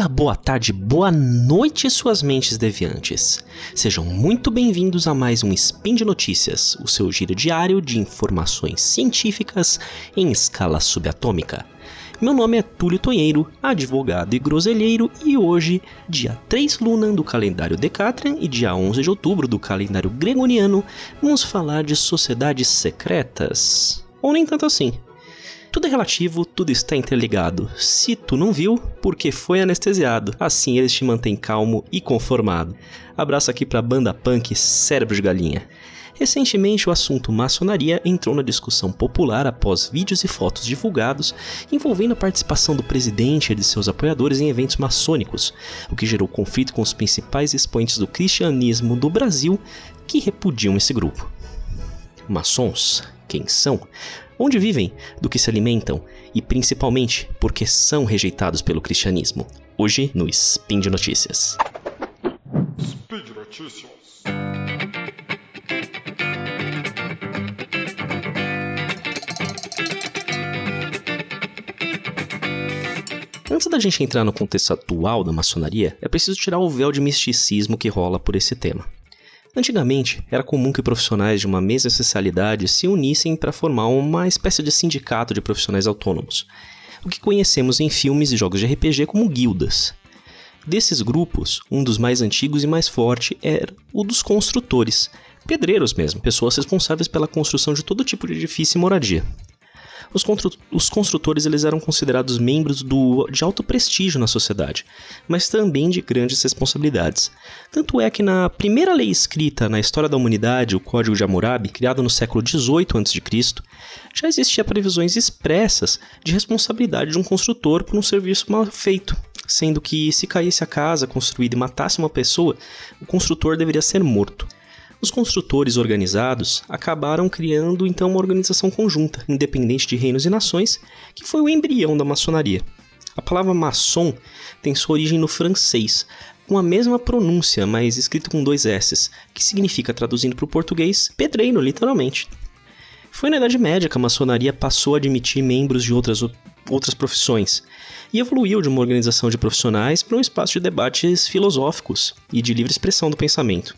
dia, boa tarde, boa noite, suas mentes deviantes. Sejam muito bem-vindos a mais um Spin de Notícias, o seu giro diário de informações científicas em escala subatômica. Meu nome é Túlio Tonheiro, advogado e groselheiro, e hoje, dia 3 Luna do calendário Decatrian e dia 11 de outubro do calendário Gregoriano, vamos falar de sociedades secretas. Ou nem tanto assim. Tudo é relativo, tudo está interligado. Se tu não viu, porque foi anestesiado. Assim eles te mantêm calmo e conformado. Abraço aqui pra banda punk Cérebro de Galinha. Recentemente, o assunto maçonaria entrou na discussão popular após vídeos e fotos divulgados envolvendo a participação do presidente e de seus apoiadores em eventos maçônicos, o que gerou conflito com os principais expoentes do cristianismo do Brasil que repudiam esse grupo. Maçons, quem são? Onde vivem, do que se alimentam e principalmente porque são rejeitados pelo cristianismo. Hoje no Spin de Notícias. Speed Notícias. Antes da gente entrar no contexto atual da maçonaria, é preciso tirar o véu de misticismo que rola por esse tema. Antigamente, era comum que profissionais de uma mesma especialidade se unissem para formar uma espécie de sindicato de profissionais autônomos, o que conhecemos em filmes e jogos de RPG como guildas. Desses grupos, um dos mais antigos e mais forte era o dos construtores, pedreiros mesmo, pessoas responsáveis pela construção de todo tipo de edifício e moradia. Os, os construtores eles eram considerados membros do, de alto prestígio na sociedade, mas também de grandes responsabilidades. Tanto é que na primeira lei escrita na história da humanidade, o Código de Hammurabi, criado no século XVIII a.C., já existia previsões expressas de responsabilidade de um construtor por um serviço mal feito, sendo que se caísse a casa construída e matasse uma pessoa, o construtor deveria ser morto. Os construtores organizados acabaram criando então uma organização conjunta, independente de reinos e nações, que foi o embrião da maçonaria. A palavra maçom tem sua origem no francês, com a mesma pronúncia, mas escrito com dois S's, que significa, traduzindo para o português, pedreiro, literalmente. Foi na Idade Média que a maçonaria passou a admitir membros de outras, outras profissões e evoluiu de uma organização de profissionais para um espaço de debates filosóficos e de livre expressão do pensamento.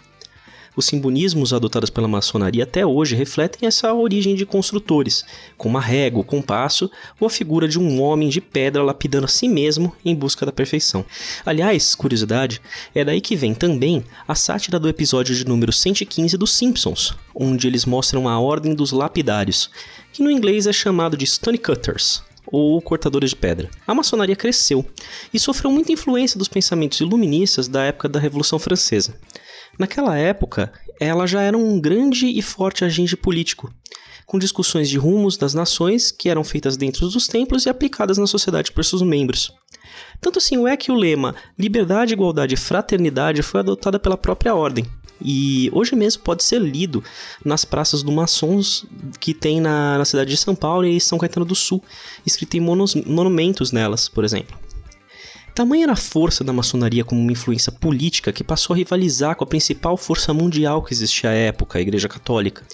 Os simbolismos adotados pela maçonaria até hoje refletem essa origem de construtores, com uma régua, o compasso ou a figura de um homem de pedra lapidando a si mesmo em busca da perfeição. Aliás, curiosidade, é daí que vem também a sátira do episódio de número 115 dos Simpsons, onde eles mostram a ordem dos lapidários, que no inglês é chamado de stonecutters, ou cortadores de pedra. A maçonaria cresceu e sofreu muita influência dos pensamentos iluministas da época da Revolução Francesa. Naquela época, ela já era um grande e forte agente político, com discussões de rumos das nações que eram feitas dentro dos templos e aplicadas na sociedade por seus membros. Tanto assim é que o lema liberdade, igualdade e fraternidade foi adotada pela própria ordem, e hoje mesmo pode ser lido nas praças do maçons que tem na, na cidade de São Paulo e São Caetano do Sul, escrito em monos, monumentos nelas, por exemplo. Tamanha era a força da maçonaria como uma influência política que passou a rivalizar com a principal força mundial que existia à época, a Igreja Católica.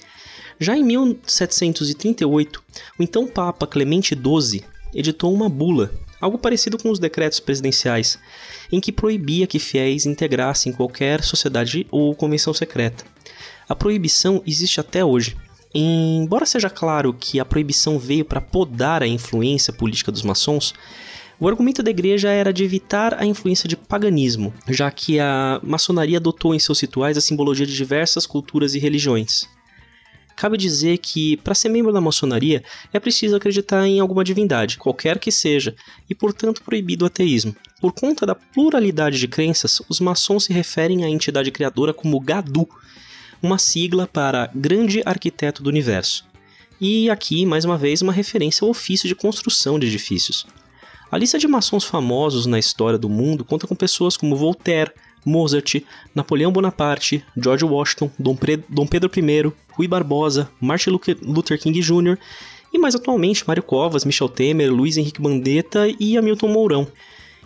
Já em 1738, o então Papa Clemente XII editou uma bula, algo parecido com os decretos presidenciais, em que proibia que fiéis integrassem qualquer sociedade ou convenção secreta. A proibição existe até hoje. Embora seja claro que a proibição veio para podar a influência política dos maçons, o argumento da igreja era de evitar a influência de paganismo, já que a maçonaria adotou em seus rituais a simbologia de diversas culturas e religiões. Cabe dizer que, para ser membro da maçonaria, é preciso acreditar em alguma divindade, qualquer que seja, e portanto proibido o ateísmo. Por conta da pluralidade de crenças, os maçons se referem à entidade criadora como Gadu, uma sigla para Grande Arquiteto do Universo. E aqui, mais uma vez, uma referência ao ofício de construção de edifícios. A lista de maçons famosos na história do mundo conta com pessoas como Voltaire, Mozart, Napoleão Bonaparte, George Washington, Dom, Dom Pedro I, Rui Barbosa, Martin Luther King Jr. e mais atualmente Mário Covas, Michel Temer, Luiz Henrique Mandetta e Hamilton Mourão.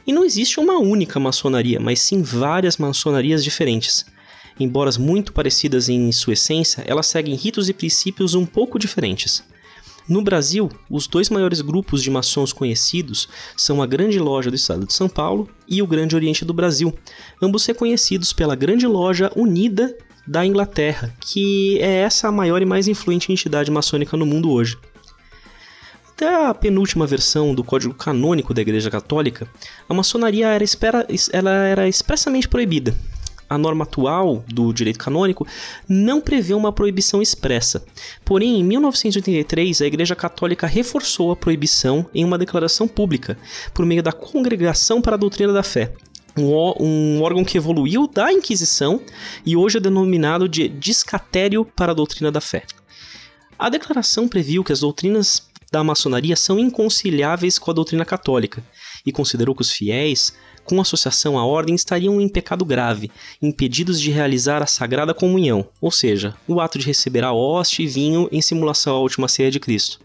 E não existe uma única maçonaria, mas sim várias maçonarias diferentes. Embora muito parecidas em sua essência, elas seguem ritos e princípios um pouco diferentes. No Brasil, os dois maiores grupos de maçons conhecidos são a Grande Loja do Estado de São Paulo e o Grande Oriente do Brasil, ambos reconhecidos pela Grande Loja Unida da Inglaterra, que é essa a maior e mais influente entidade maçônica no mundo hoje. Até a penúltima versão do Código Canônico da Igreja Católica, a maçonaria era, espera, ela era expressamente proibida, a norma atual do direito canônico não prevê uma proibição expressa. Porém, em 1983, a Igreja Católica reforçou a proibição em uma declaração pública, por meio da Congregação para a Doutrina da Fé, um, órgão que evoluiu da Inquisição e hoje é denominado de Discatério para a Doutrina da Fé. A declaração previu que as doutrinas da maçonaria são inconciliáveis com a doutrina católica e considerou que os fiéis com associação à ordem estariam em pecado grave, impedidos de realizar a sagrada comunhão, ou seja, o ato de receber a hoste e vinho em simulação à última ceia de Cristo.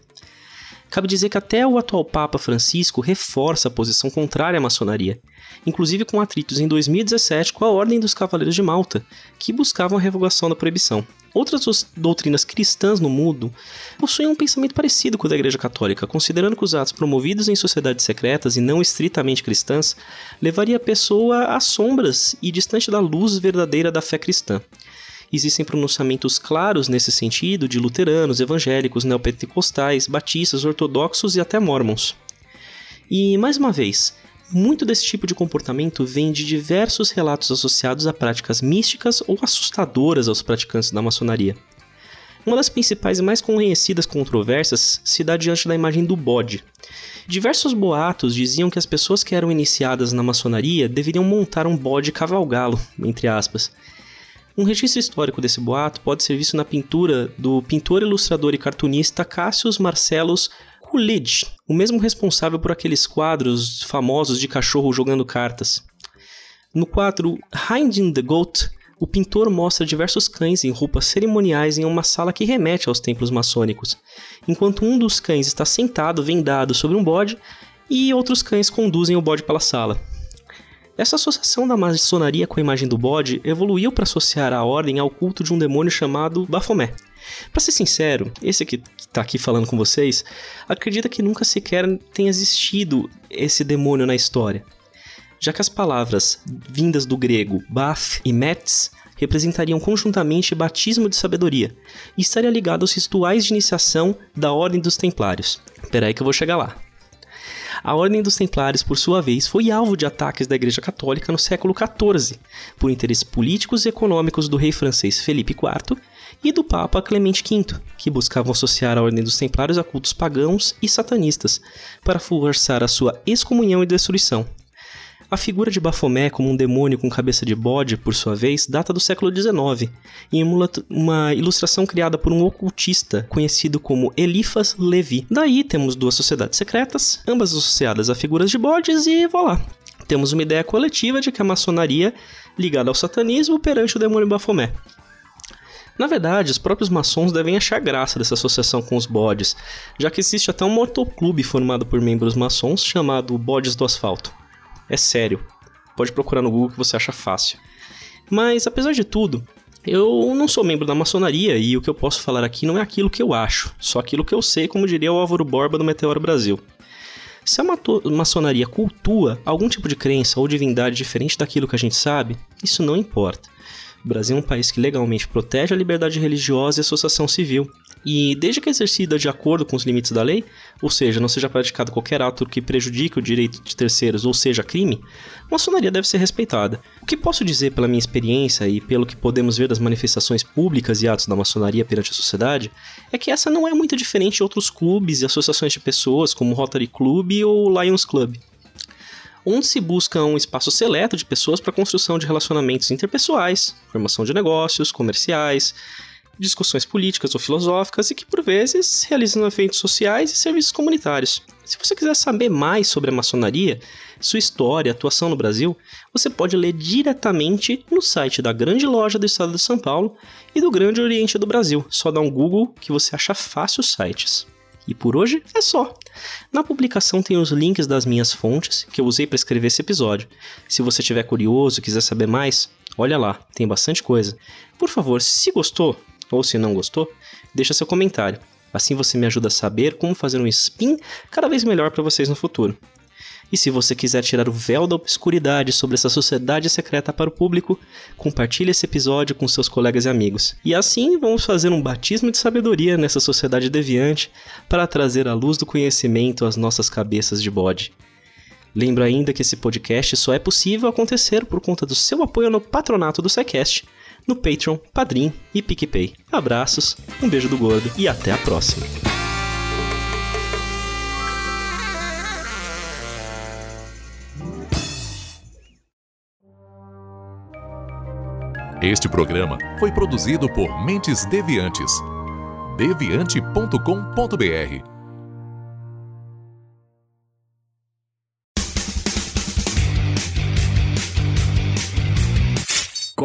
Cabe dizer que até o atual Papa Francisco reforça a posição contrária à maçonaria, inclusive com atritos em 2017 com a Ordem dos Cavaleiros de Malta, que buscavam a revogação da proibição. Outras doutrinas cristãs no mundo possuem um pensamento parecido com o da Igreja Católica, considerando que os atos promovidos em sociedades secretas e não estritamente cristãs levaria a pessoa às sombras e distante da luz verdadeira da fé cristã. Existem pronunciamentos claros nesse sentido de luteranos, evangélicos, neopentecostais, batistas, ortodoxos e até mormons. E, mais uma vez, muito desse tipo de comportamento vem de diversos relatos associados a práticas místicas ou assustadoras aos praticantes da maçonaria. Uma das principais e mais conhecidas controvérsias se dá diante da imagem do bode. Diversos boatos diziam que as pessoas que eram iniciadas na maçonaria deveriam montar um bode cavalgalo, entre aspas, um registro histórico desse boato pode ser visto na pintura do pintor, ilustrador e cartunista Cassius Marcellus Coolidge, o mesmo responsável por aqueles quadros famosos de cachorro jogando cartas. No quadro Hiding the Goat, o pintor mostra diversos cães em roupas cerimoniais em uma sala que remete aos templos maçônicos, enquanto um dos cães está sentado vendado sobre um bode e outros cães conduzem o bode pela sala. Essa associação da maçonaria com a imagem do bode evoluiu para associar a ordem ao culto de um demônio chamado Baphomet. Para ser sincero, esse que está aqui falando com vocês acredita que nunca sequer tenha existido esse demônio na história, já que as palavras vindas do grego Baf e Metz representariam conjuntamente batismo de sabedoria e estaria ligado aos rituais de iniciação da Ordem dos Templários. Espera aí que eu vou chegar lá. A Ordem dos Templários, por sua vez, foi alvo de ataques da Igreja Católica no século XIV, por interesses políticos e econômicos do rei francês Felipe IV e do Papa Clemente V, que buscavam associar a Ordem dos Templários a cultos pagãos e satanistas, para forçar a sua excomunhão e destruição. A figura de Baphomet como um demônio com cabeça de bode, por sua vez, data do século XIX e emula uma ilustração criada por um ocultista conhecido como Eliphas Levi. Daí temos duas sociedades secretas, ambas associadas a figuras de bodes e voilá. Temos uma ideia coletiva de que a maçonaria ligada ao satanismo perante o demônio Baphomet. Na verdade, os próprios maçons devem achar graça dessa associação com os bodes, já que existe até um motoclube formado por membros maçons chamado Bodes do Asfalto. É sério. Pode procurar no Google que você acha fácil. Mas, apesar de tudo, eu não sou membro da maçonaria e o que eu posso falar aqui não é aquilo que eu acho, só aquilo que eu sei, como diria o Álvaro Borba do Meteoro Brasil. Se a maçonaria cultua algum tipo de crença ou divindade diferente daquilo que a gente sabe, isso não importa. O Brasil é um país que legalmente protege a liberdade religiosa e associação civil, e desde que exercida de acordo com os limites da lei, ou seja, não seja praticado qualquer ato que prejudique o direito de terceiros ou seja crime, a maçonaria deve ser respeitada. O que posso dizer pela minha experiência e pelo que podemos ver das manifestações públicas e atos da maçonaria perante a sociedade é que essa não é muito diferente de outros clubes e associações de pessoas como o Rotary Club ou Lions Club onde se busca um espaço seleto de pessoas para a construção de relacionamentos interpessoais, formação de negócios, comerciais, discussões políticas ou filosóficas e que, por vezes, realizam eventos sociais e serviços comunitários. Se você quiser saber mais sobre a maçonaria, sua história, atuação no Brasil, você pode ler diretamente no site da Grande Loja do Estado de São Paulo e do Grande Oriente do Brasil. Só dá um Google que você acha fácil os sites. E por hoje é só. Na publicação tem os links das minhas fontes que eu usei para escrever esse episódio. Se você estiver curioso e quiser saber mais, olha lá, tem bastante coisa. Por favor, se gostou, ou se não gostou, deixa seu comentário. Assim você me ajuda a saber como fazer um spin cada vez melhor para vocês no futuro. E se você quiser tirar o véu da obscuridade sobre essa sociedade secreta para o público, compartilhe esse episódio com seus colegas e amigos. E assim vamos fazer um batismo de sabedoria nessa sociedade deviante para trazer a luz do conhecimento às nossas cabeças de bode. Lembro ainda que esse podcast só é possível acontecer por conta do seu apoio no patronato do SciCast, no Patreon, Padrim e PicPay. Abraços, um beijo do gordo e até a próxima. Este programa foi produzido por Mentes Deviantes. deviante.com.br